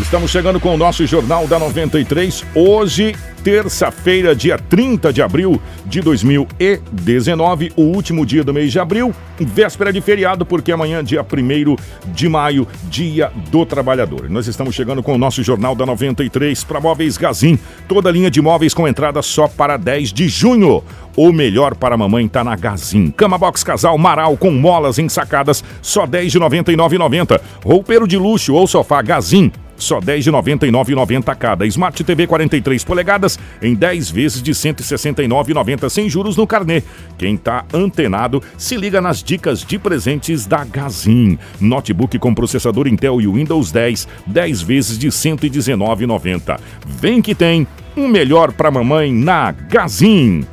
Estamos chegando com o nosso Jornal da 93. Hoje, terça-feira, dia 30 de abril de 2019, o último dia do mês de abril, véspera de feriado, porque amanhã, dia 1 de maio, dia do trabalhador. Nós estamos chegando com o nosso Jornal da 93 para Móveis Gazin, toda linha de móveis com entrada só para 10 de junho. O melhor para a mamãe tá na Gazin. Cama box casal Maral com molas ensacadas, só 10 de 99,90. Roupeiro de luxo ou sofá Gazin, só 10 de 99,90 cada. Smart TV 43 polegadas em 10 vezes de 169,90 sem juros no carnê. Quem tá antenado, se liga nas dicas de presentes da Gazin. Notebook com processador Intel e Windows 10, 10 vezes de 119,90. Vem que tem um melhor para mamãe na Gazin.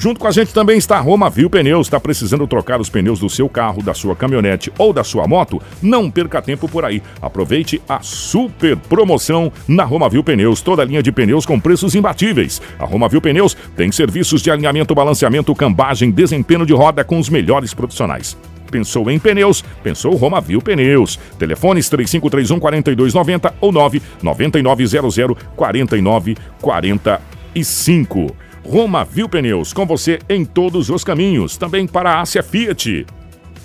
Junto com a gente também está a Roma Viu Pneus. Está precisando trocar os pneus do seu carro, da sua caminhonete ou da sua moto? Não perca tempo por aí. Aproveite a super promoção na Roma Viu Pneus. Toda a linha de pneus com preços imbatíveis. A Roma Viu Pneus tem serviços de alinhamento, balanceamento, cambagem, desempenho de roda com os melhores profissionais. Pensou em pneus? Pensou Roma Viu Pneus. Telefones 3531 4290 ou 99900 4945. Roma Viu Pneus, com você em todos os caminhos. Também para a Ásia Fiat.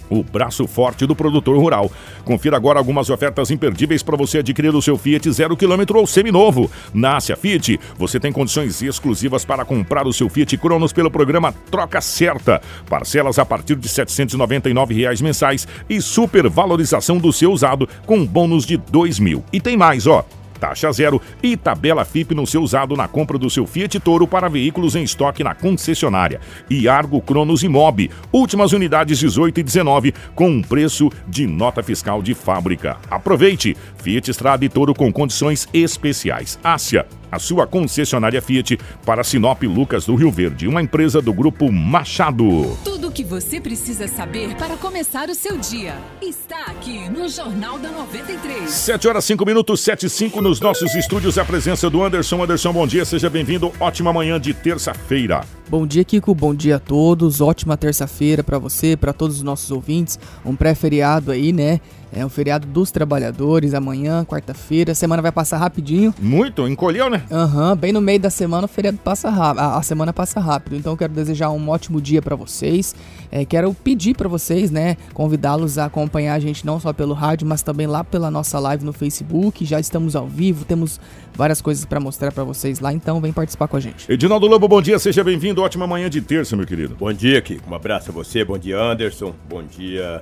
O braço forte do produtor rural. Confira agora algumas ofertas imperdíveis para você adquirir o seu Fiat zero quilômetro ou seminovo. Na Ásia Fiat, você tem condições exclusivas para comprar o seu Fiat Cronos pelo programa Troca Certa. Parcelas a partir de 799 reais mensais e supervalorização do seu usado com bônus de R$ mil. E tem mais, ó taxa zero e tabela FIP no seu usado na compra do seu Fiat Toro para veículos em estoque na concessionária. E Argo Cronos Imob, últimas unidades 18 e 19 com um preço de nota fiscal de fábrica. Aproveite! Fiat Strada e Toro com condições especiais. Ásia, a sua concessionária Fiat para Sinop Lucas do Rio Verde, uma empresa do grupo Machado. Tudo o que você precisa saber para começar o seu dia está aqui no Jornal da 93. 7 horas 5 minutos, 7 e 5 nos nossos estúdios. A presença do Anderson. Anderson, bom dia, seja bem-vindo. Ótima manhã de terça-feira. Bom dia, Kiko. Bom dia a todos. Ótima terça-feira para você, para todos os nossos ouvintes. Um pré-feriado aí, né? É um feriado dos trabalhadores, amanhã, quarta-feira. A semana vai passar rapidinho. Muito, encolheu, né? Aham, uhum, bem no meio da semana o feriado passa rápido. A, a semana passa rápido. Então eu quero desejar um ótimo dia para vocês. É, quero pedir para vocês, né, convidá-los a acompanhar a gente não só pelo rádio, mas também lá pela nossa live no Facebook. Já estamos ao vivo, temos várias coisas para mostrar para vocês lá, então vem participar com a gente. Edinaldo Lobo, bom dia, seja bem-vindo. Ótima manhã de terça, meu querido. Bom dia, Kiko. Um abraço a você. Bom dia, Anderson. Bom dia,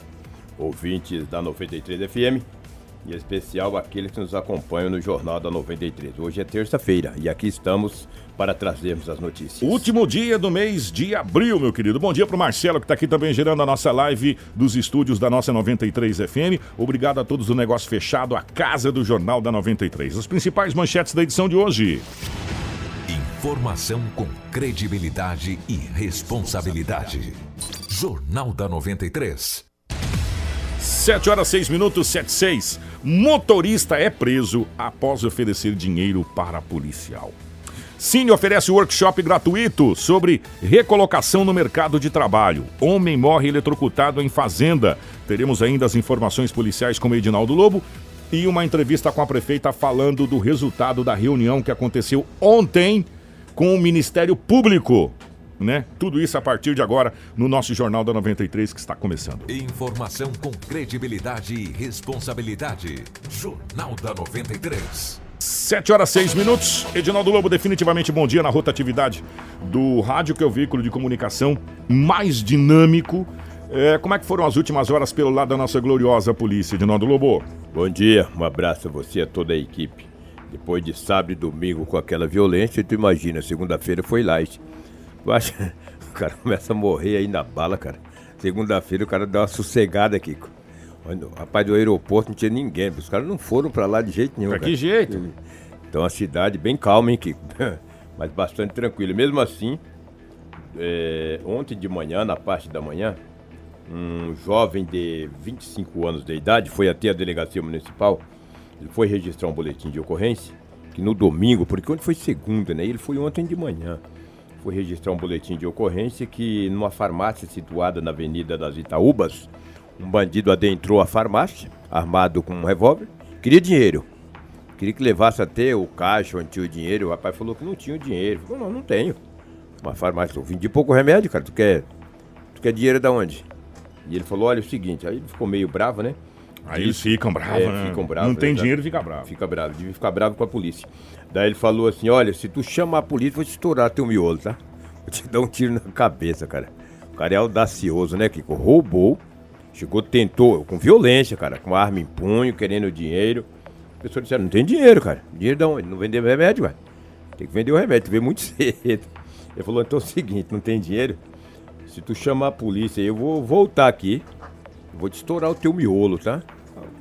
ouvintes da 93 FM. E em especial aqueles que nos acompanham no Jornal da 93. Hoje é terça-feira e aqui estamos para trazermos as notícias. Último dia do mês de abril, meu querido. Bom dia para o Marcelo, que está aqui também gerando a nossa live dos estúdios da nossa 93 FM. Obrigado a todos do Negócio Fechado, a casa do Jornal da 93. As principais manchetes da edição de hoje. Informação com credibilidade e responsabilidade. Jornal da 93. 7 horas 6 minutos, 7 6. Motorista é preso após oferecer dinheiro para policial. Cine oferece workshop gratuito sobre recolocação no mercado de trabalho. Homem morre eletrocutado em fazenda. Teremos ainda as informações policiais com o Edinaldo Lobo e uma entrevista com a prefeita falando do resultado da reunião que aconteceu ontem com o Ministério Público né? Tudo isso a partir de agora no nosso Jornal da 93 que está começando. Informação com credibilidade e responsabilidade. Jornal da 93. 7 horas 6 minutos. Edinaldo Lobo, definitivamente bom dia na rotatividade do rádio, que é o veículo de comunicação mais dinâmico. É, como é que foram as últimas horas pelo lado da nossa gloriosa polícia, Edinaldo Lobo? Bom dia, um abraço a você e a toda a equipe. Depois de sábado e domingo com aquela violência, tu imagina, segunda-feira foi light Eu acho que o cara começa a morrer aí na bala, cara. Segunda-feira o cara dá uma sossegada aqui. Rapaz, do aeroporto não tinha ninguém. Os caras não foram pra lá de jeito nenhum. Pra cara. que jeito? Então a cidade bem calma, hein, Kiko? Mas bastante tranquila. Mesmo assim, é, ontem de manhã, na parte da manhã, um jovem de 25 anos de idade foi até a delegacia municipal. Ele foi registrar um boletim de ocorrência, que no domingo, porque ontem foi segunda, né? Ele foi ontem de manhã. Foi registrar um boletim de ocorrência que numa farmácia situada na Avenida das Itaúbas, um bandido adentrou a farmácia, armado com um revólver, queria dinheiro. Queria que levasse até o caixa onde tinha o dinheiro. O rapaz falou que não tinha o dinheiro. Falou, não, não tenho. Uma farmácia, eu vendi pouco remédio, cara. Tu quer, tu quer dinheiro da onde? E ele falou, olha é o seguinte, aí ele ficou meio bravo, né? Aí eles ficam bravos, É, né? ficam bravos, Não tem exato. dinheiro, fica bravo. Fica bravo, devia ficar bravo com a polícia. Daí ele falou assim, olha, se tu chamar a polícia, vou te estourar teu miolo, tá? Vou te dar um tiro na cabeça, cara. O cara é audacioso, né, Kiko? Roubou, chegou, tentou, com violência, cara, com arma em punho, querendo dinheiro. A pessoa disse, não tem dinheiro, cara. Dinheiro de onde? Não vender remédio, cara. Tem que vender o remédio, tu vê muito cedo. Ele falou, então é o seguinte, não tem dinheiro? Se tu chamar a polícia, eu vou voltar aqui, vou te estourar o teu miolo, tá?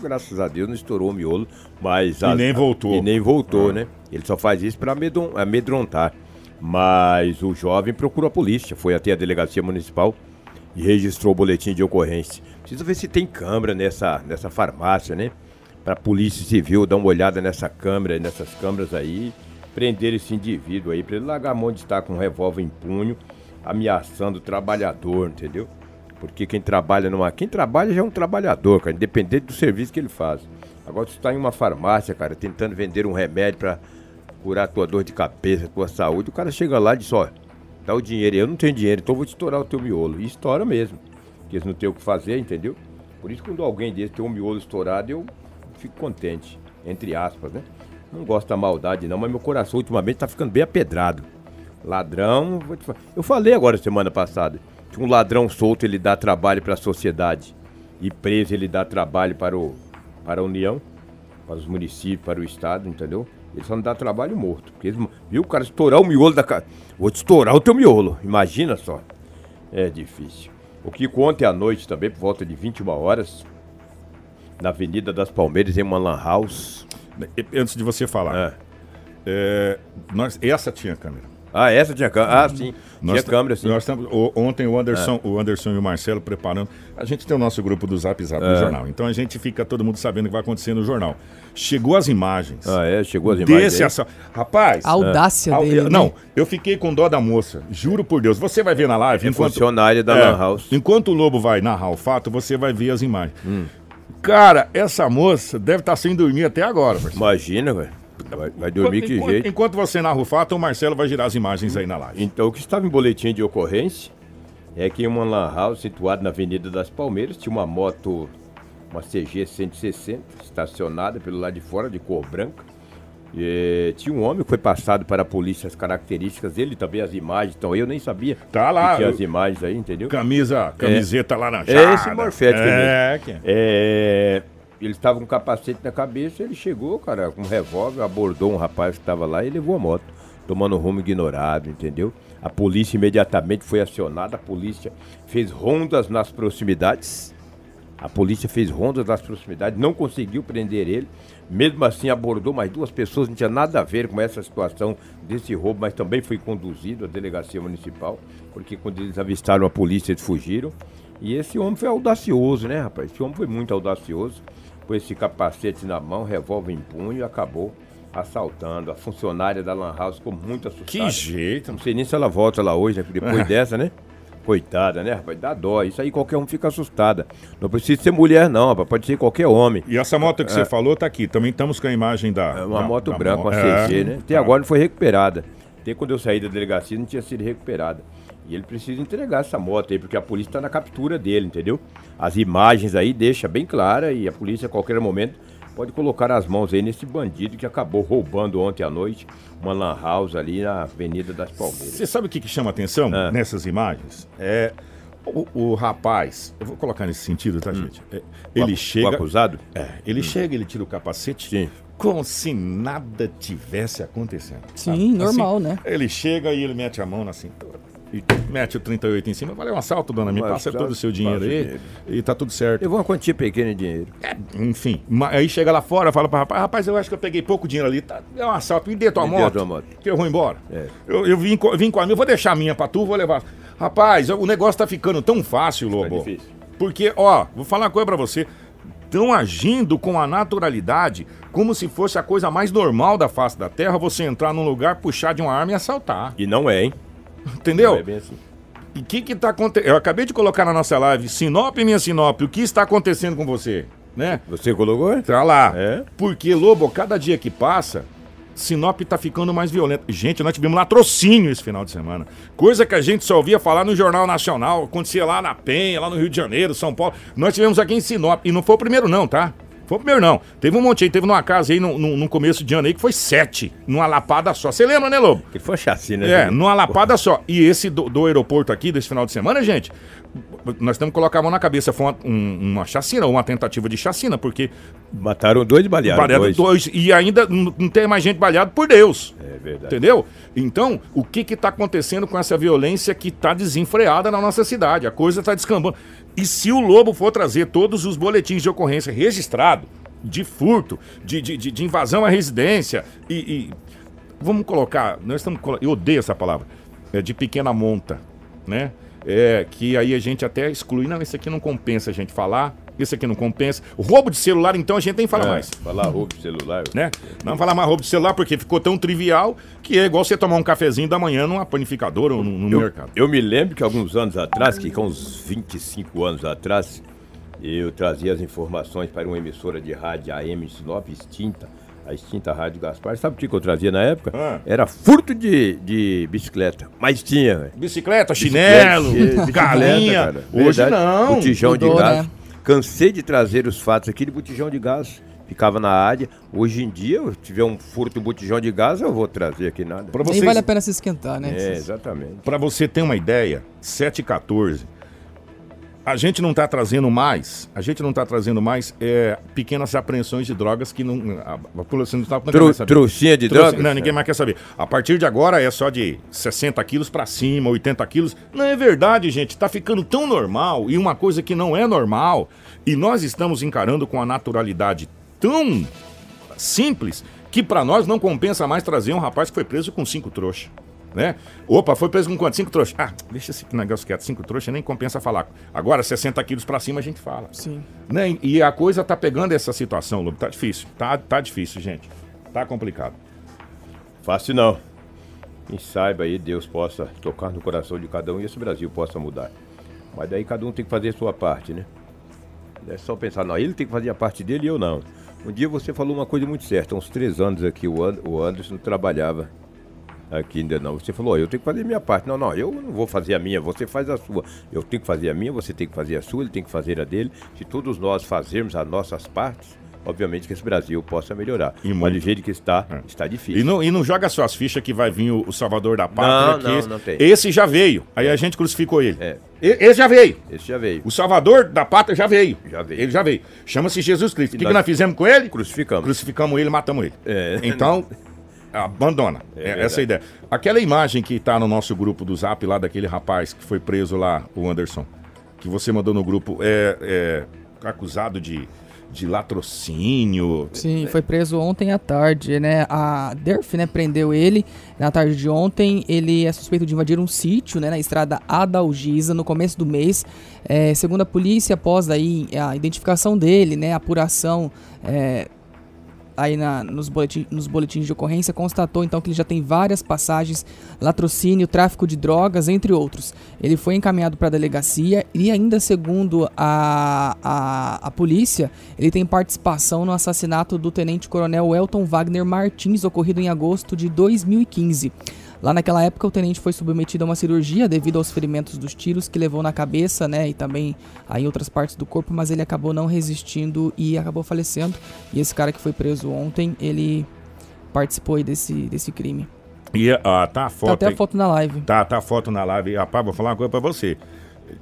Graças a Deus não estourou o miolo, mas... E nem voltou. E nem voltou, Ah. né? Ele só faz isso pra amedron- amedrontar. Mas o jovem procurou a polícia, foi até a delegacia municipal e registrou o boletim de ocorrência. Precisa ver se tem câmera nessa, nessa farmácia, né? Pra polícia civil dar uma olhada nessa câmera, nessas câmeras aí, prender esse indivíduo aí, pra ele largar a mão de estar com um revólver em punho, ameaçando o trabalhador, entendeu? Porque quem trabalha numa. Quem trabalha já é um trabalhador, cara, independente do serviço que ele faz. Agora tu está em uma farmácia, cara, tentando vender um remédio pra curar tua dor de cabeça, tua saúde, o cara chega lá e diz, ó, dá o dinheiro, eu não tenho dinheiro, então vou te estourar o teu miolo. E estoura mesmo. Porque eles não têm o que fazer, entendeu? Por isso quando alguém desse tem um miolo estourado, eu fico contente. Entre aspas, né? Não gosto da maldade, não, mas meu coração ultimamente tá ficando bem apedrado. Ladrão, vou te falar. Eu falei agora semana passada que um ladrão solto ele dá trabalho para a sociedade e preso ele dá trabalho para o para a União, para os municípios, para o estado, entendeu? Ele só não dá trabalho morto. Porque eles, viu o cara estourar o miolo da casa. Vou te estourar o teu miolo. Imagina só. É difícil. O que ontem à noite também, por volta de 21 horas, na Avenida das Palmeiras, em uma lan house. Antes de você falar, Ah, é, nós, essa tinha câmera. Ah essa tinha câmera. Ah, sim. tinha Nós, câmera, sim. nós estamos- o- ontem o Anderson, o Anderson e o Marcelo preparando. A gente tem o nosso grupo do Zap Zap É. do jornal. Então a gente fica todo mundo sabendo o que vai acontecer no jornal. Chegou as imagens. Ah, é? Chegou as imagens. Desse aí? assa- Rapaz. A audácia ah, dele. né? Não, eu fiquei com dó da moça. Juro por Deus. Você vai ver na live. É funcionária da É, Lan House. Enquanto o Lobo vai narrar o fato, você vai ver as imagens. Hum. Cara, essa moça deve estar sem dormir até agora, parceiro. Imagina, velho. Vai, vai dormir enquanto, que enquanto- jeito. enquanto você narra o fato, o Marcelo vai girar as imagens aí na live. Então, o que estava em boletim de ocorrência é que em uma lan house situada na Avenida das Palmeiras tinha uma moto, uma CG 160, estacionada pelo lado de fora, de cor branca. E, tinha um homem que foi passado para a polícia as características dele, também as imagens. Então, eu nem sabia Tá lá, que tinha eu- as imagens aí, entendeu? Camisa, camiseta laranjada. É esse morfético É, que... É, ele estava com capacete na cabeça, ele chegou, cara, com um revólver, abordou um rapaz que estava lá e levou a moto, tomando rumo ignorado, entendeu? A polícia imediatamente foi acionada, a polícia fez rondas nas proximidades. A polícia fez rondas nas proximidades, não conseguiu prender ele. Mesmo assim, abordou mais duas pessoas, não tinha nada a ver com essa situação desse roubo, mas também foi conduzido à delegacia municipal, porque quando eles avistaram a polícia, eles fugiram. E esse homem foi audacioso, né, rapaz? Esse homem foi muito audacioso, com esse capacete na mão, revólver em punho, e acabou assaltando. A funcionária da Lan House ficou muito assustada. Que jeito. Não sei nem se ela volta lá hoje, né? Depois dessa, né? Coitada, né, rapaz? Dá dó. Isso aí qualquer um fica assustada. Não precisa ser mulher, não, rapaz. Pode ser qualquer homem. E essa moto que você falou tá aqui. Também estamos com a imagem da. É uma da- moto da branca, mo- uma É. CG, né? Até Tá. agora não foi recuperada. Até quando eu saí da delegacia não tinha sido recuperada. E ele precisa entregar essa moto aí, porque a polícia está na captura dele, entendeu? As imagens aí deixa bem clara e a polícia a qualquer momento pode colocar as mãos aí nesse bandido que acabou roubando ontem à noite uma lan house ali na Avenida das Palmeiras. Você sabe o que, que chama atenção Ah. nessas imagens? É o, o rapaz. Eu vou colocar nesse sentido, tá, gente? É, ele O chega. acusado? É, ele chega, ele tira o capacete. Sim. Como se nada tivesse acontecendo. Sim, sabe? normal, Assim, né? Ele chega e ele mete a mão na cintura. E mete o 38 em cima. Valeu um assalto, dona, me Um passa todo o seu dinheiro aí dinheiro. e tá tudo certo. Eu vou uma quantia pequena de dinheiro. É, enfim, aí chega lá fora, fala pra rapaz, rapaz, eu acho que eu peguei pouco dinheiro ali, tá, é um assalto, me dê tua, Me dê moto, tua moto. que eu vou embora. É. Eu, eu vim, vim com a minha, eu vou deixar a minha pra tu, vou levar. Rapaz, o negócio tá ficando tão fácil, Lobo. difícil. Porque, ó, vou falar uma coisa pra você. Estão agindo com a naturalidade, como se fosse a coisa mais normal da face da terra, você entrar num lugar, puxar de uma arma e assaltar. E não é, hein? Entendeu? É bem assim. E o que que tá acontecendo? Eu acabei de colocar na nossa live, Sinop, minha Sinop, o que está acontecendo com você? Né? Você colocou? Tá lá. É? Porque, Lobo, cada dia que passa, Sinop tá ficando mais violento. Gente, nós tivemos latrocínio esse final de semana. Coisa que a gente só ouvia falar no Jornal Nacional, acontecia lá na Penha, lá no Rio de Janeiro, São Paulo. Nós tivemos aqui em Sinop. E não foi o primeiro, não, tá? Foi o primeiro, não. Teve um monte aí, teve numa casa aí no, no, no começo de ano aí que foi sete, numa lapada só. Você lembra, né, Lobo? Que foi chacina, É, né? numa lapada só. E esse do, do aeroporto aqui, desse final de semana, gente, nós temos que colocar a mão na cabeça. Foi uma, um- uma chacina, uma tentativa de chacina, porque Mataram dois e balearam dois. E ainda não não tem mais gente baleada por Deus. É verdade. Entendeu? Então, o que que tá acontecendo com essa violência que tá desenfreada na nossa cidade? A coisa tá descambando. E se o Lobo for trazer todos os boletins de ocorrência registrados, de furto, de, de, de- de invasão à residência e, e- Vamos colocar. Nós estamos. Eu odeio essa palavra. É de pequena monta, né? É, que aí a gente até exclui. Não, esse aqui não compensa a gente falar. Esse aqui não compensa. O roubo de celular, então, a gente nem fala É, mais Falar roubo de celular. né? Não falar mais roubo de celular porque ficou tão trivial que é igual você tomar um cafezinho da manhã numa panificadora ou no, no Eu, mercado. eu me lembro que alguns anos atrás, que com uns 25 anos atrás, eu trazia as informações para uma emissora de rádio AM de Sinop, extinta, a extinta Rádio Gaspar. Sabe o que eu trazia na época? Ah. Era furto de, de bicicleta. Mas tinha, velho. Bicicleta, chinelo, Bicicleta, galinha. Hoje Verdade. não. Botijão de Mudou, gás. né? Cansei de trazer os fatos aqui de botijão de gás. Ficava na área. Hoje em dia, se tiver um furto botijão de gás, eu vou trazer aqui nada. Pra Nem vocês, vale a pena se esquentar, né? É, exatamente. pra você ter uma ideia, 7 e 14. A gente não tá trazendo mais, a gente não tá trazendo mais é, pequenas apreensões de drogas que não. A, população não tá quer Tru, trouxinha de Trouxe- drogas? Não, ninguém mais quer saber. A partir de agora é só de 60 quilos pra cima, 80 quilos. Não é verdade, gente. Tá ficando tão normal e uma coisa que não é normal. E nós estamos encarando com a naturalidade tão simples que pra nós não compensa mais trazer um rapaz que foi preso com cinco trouxas. Né? Opa, foi preso com quanto? Cinco trouxas. Ah, deixa esse negócio quieto. Cinco trouxas nem compensa falar. Agora, 60 quilos pra cima a gente fala. Sim. Né? E a coisa tá pegando essa situação, Lobo. Tá difícil. Tá, tá difícil, gente. Tá complicado. Fácil não. Quem saiba aí, Deus possa tocar no coração de cada um e esse Brasil possa mudar. Mas daí cada um tem que fazer a sua parte, né? É só pensar, não, ele tem que fazer a parte dele e eu não. Um dia você falou uma coisa muito certa, há uns três anos aqui, o, And- o Anderson trabalhava aqui ainda não. Você falou, eu tenho que fazer a minha parte. Não, não, eu não vou fazer a minha, você faz a sua. Eu tenho que fazer a minha, você tem que fazer a sua, ele tem que fazer a dele. Se todos nós fazermos as nossas partes, obviamente que esse Brasil possa melhorar. E Mas do jeito que está, É. está difícil. E não, e não joga suas fichas que vai vir o, o Salvador da Pátria. Não, que não, não tem. esse já veio. Aí a gente crucificou ele. É. Esse já veio. Esse já veio. O Salvador da Pátria já veio. Já veio. Ele já veio. Chama-se Jesus Cristo. O que, que nós- nós fizemos com ele? Crucificamos. Crucificamos ele, matamos ele. É. Então, abandona. É, verdade. essa é a ideia. Aquela imagem que tá no nosso grupo do Zap lá daquele rapaz que foi preso lá, o Anderson, que você mandou no grupo, é, é acusado de, de latrocínio. Sim, foi preso ontem à tarde, né? A DERF, né, prendeu ele na tarde de ontem. Ele é suspeito de invadir um sítio, né, na estrada Adalgisa, no começo do mês. É, segundo a polícia, após aí a identificação dele, né, a apuração é, aí na- nos, boletim- nos boletins de ocorrência, constatou então que ele já tem várias passagens, latrocínio, tráfico de drogas, entre outros. Ele foi encaminhado para a delegacia e ainda segundo a, a, a polícia, ele tem participação no assassinato do tenente-coronel Elton Wagner Martins, ocorrido em agosto de 2015. Lá naquela época, o tenente foi submetido a uma cirurgia devido aos ferimentos dos tiros que levou na cabeça, né, e também aí em outras partes do corpo, mas ele acabou não resistindo e acabou falecendo. E esse cara que foi preso ontem, ele participou aí desse, desse crime. E ah, tá a foto. Tá até a foto na live. Tá, tá a foto na live. Rapaz, vou falar uma coisa pra você.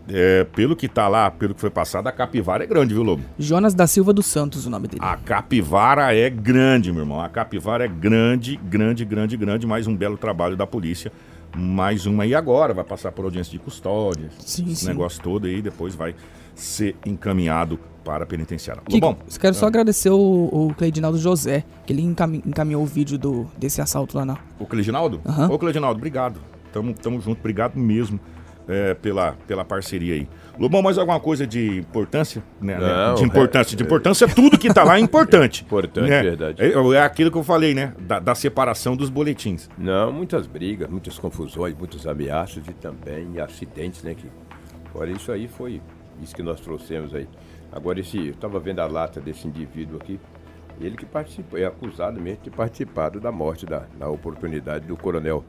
É, pelo que tá lá, pelo que foi passado, a capivara é grande, viu, Lobo? Jonas da Silva dos Santos, o nome dele. A capivara é grande, meu irmão. A capivara é grande, grande, grande, grande. Mais um belo trabalho da polícia mais uma aí agora, vai passar por audiência de custódia, Sim, esse sim. negócio todo aí, depois vai ser encaminhado para a penitenciária. Que, Bom, quero só agradecer o, o Cleidinaldo José, que ele encami- encaminhou o vídeo do, desse assalto lá na. o Cleidinaldo? Aham. Ô, Cleidinaldo, obrigado. Tamo, tamo junto, obrigado mesmo é, pela, pela parceria aí. Lobão, mais alguma coisa de importância? Né? Não, de importância. De importância, tudo que tá lá é importante. Importante, né? verdade. É, é aquilo que eu falei, né? Da, da separação dos boletins. Não, muitas brigas, muitas confusões, muitas ameaças e também acidentes, né? Que, olha, isso aí foi isso que nós trouxemos aí. Agora, esse, eu estava vendo a lata desse indivíduo aqui, ele que participou, é acusado mesmo de ter participado da morte, da, na oportunidade do coronel,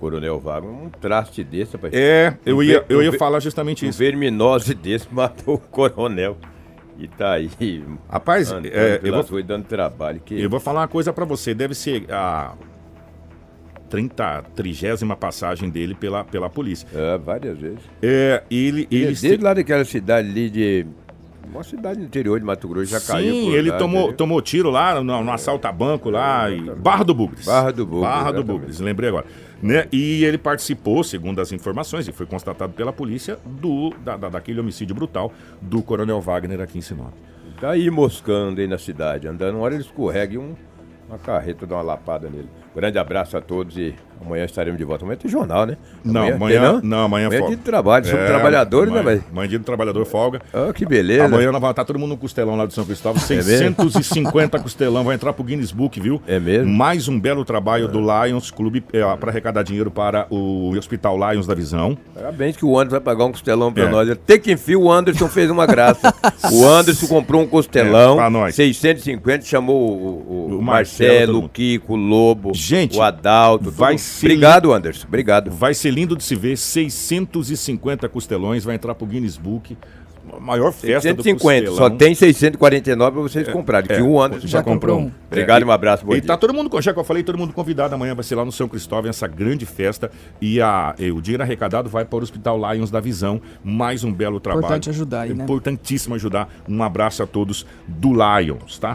coronel Wagner. Um traste desse, rapaz. É, eu Um ia, eu ia falar justamente Um isso. verminose desse matou o coronel. E tá aí. Rapaz, é, eu, vou, ruas dando trabalho. Que... eu vou falar uma coisa pra você. Deve ser a 30, trigésima passagem dele pela, pela polícia. É, várias vezes. É, ele, Ele ele desde lá daquela cidade ali de. Uma cidade interior de Mato Grosso já caiu. Sim, ele tomou, tomou tiro lá no, no assalto a banco lá. E... Barra do Bugres. Barra do Bugres, Barra do. Bugres, lembrei agora. Né? E ele participou, segundo as informações, e foi constatado pela polícia, do, da, da- daquele homicídio brutal do Coronel Wagner aqui em Sinop. Tá aí moscando aí na cidade, andando. Uma hora ele escorrega e um, uma carreta dá uma lapada nele. Grande abraço a todos e amanhã estaremos de volta. Amanhã tem jornal, né? Não, tem, amanhã, não? amanhã, Amanhã é folga. dia de trabalho, somos É, trabalhadores, né, amanhã- velho? Amanhã é dia do trabalhador folga. Ah, que beleza. Amanhã nós vamos estar todo mundo no costelão lá de São Cristóvão. É mesmo? 650 costelão. Vai entrar pro Guinness Book, viu? É mesmo? Mais um belo trabalho do Lions Clube é, para arrecadar dinheiro para o Hospital Lions da Visão. Parabéns que o Anderson vai pagar um costelão pra É. nós. Até que enfim o Anderson fez uma graça. o Anderson comprou um costelão, É, pra nós. 650, chamou o, o- O Marcelo, Marcelo, o. Kiko, o Lobo, Gente, o Adalto. vai todo- ser Obrigado, Anderson. Obrigado. Vai ser lindo de se ver. 650 costelões. Vai entrar pro Guinness Book. A maior festa do 150, costelão. só tem 649 pra vocês comprarem. Que o Anderson já comprou um. Obrigado É, um abraço, bom E dia. tá todo mundo, já que eu falei, todo mundo convidado. Amanhã vai ser lá no São Cristóvão essa grande festa. E, a, e o dinheiro arrecadado vai para o Hospital Lions da Visão. Mais um belo trabalho. Importante ajudar aí, né? Importantíssimo ajudar. Um abraço a todos do Lions, tá?